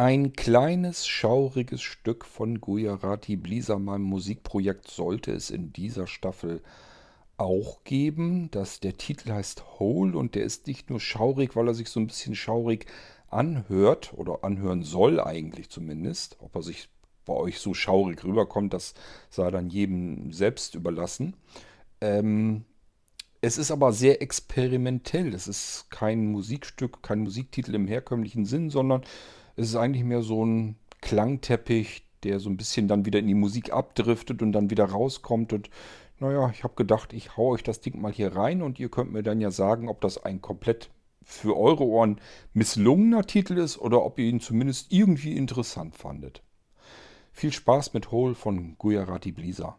Ein kleines, schauriges Stück von Gujarati Blisa, meinem Musikprojekt, sollte es in dieser Staffel auch geben. Das, der Titel heißt Hole und der ist nicht nur schaurig, weil er sich so ein bisschen schaurig anhört oder anhören soll eigentlich zumindest. Ob er sich bei euch so schaurig rüberkommt, das sei dann jedem selbst überlassen. Ähm, es ist aber sehr experimentell. Es ist kein Musikstück, kein Musiktitel im herkömmlichen Sinn, sondern es ist eigentlich mehr so ein Klangteppich, der so ein bisschen dann wieder in die Musik abdriftet und dann wieder rauskommt. Und naja, ich habe gedacht, ich hau euch das Ding mal hier rein und ihr könnt mir dann ja sagen, ob das ein komplett für eure Ohren misslungener Titel ist oder ob ihr ihn zumindest irgendwie interessant fandet. Viel Spaß mit Hole von Gujarati Blisa.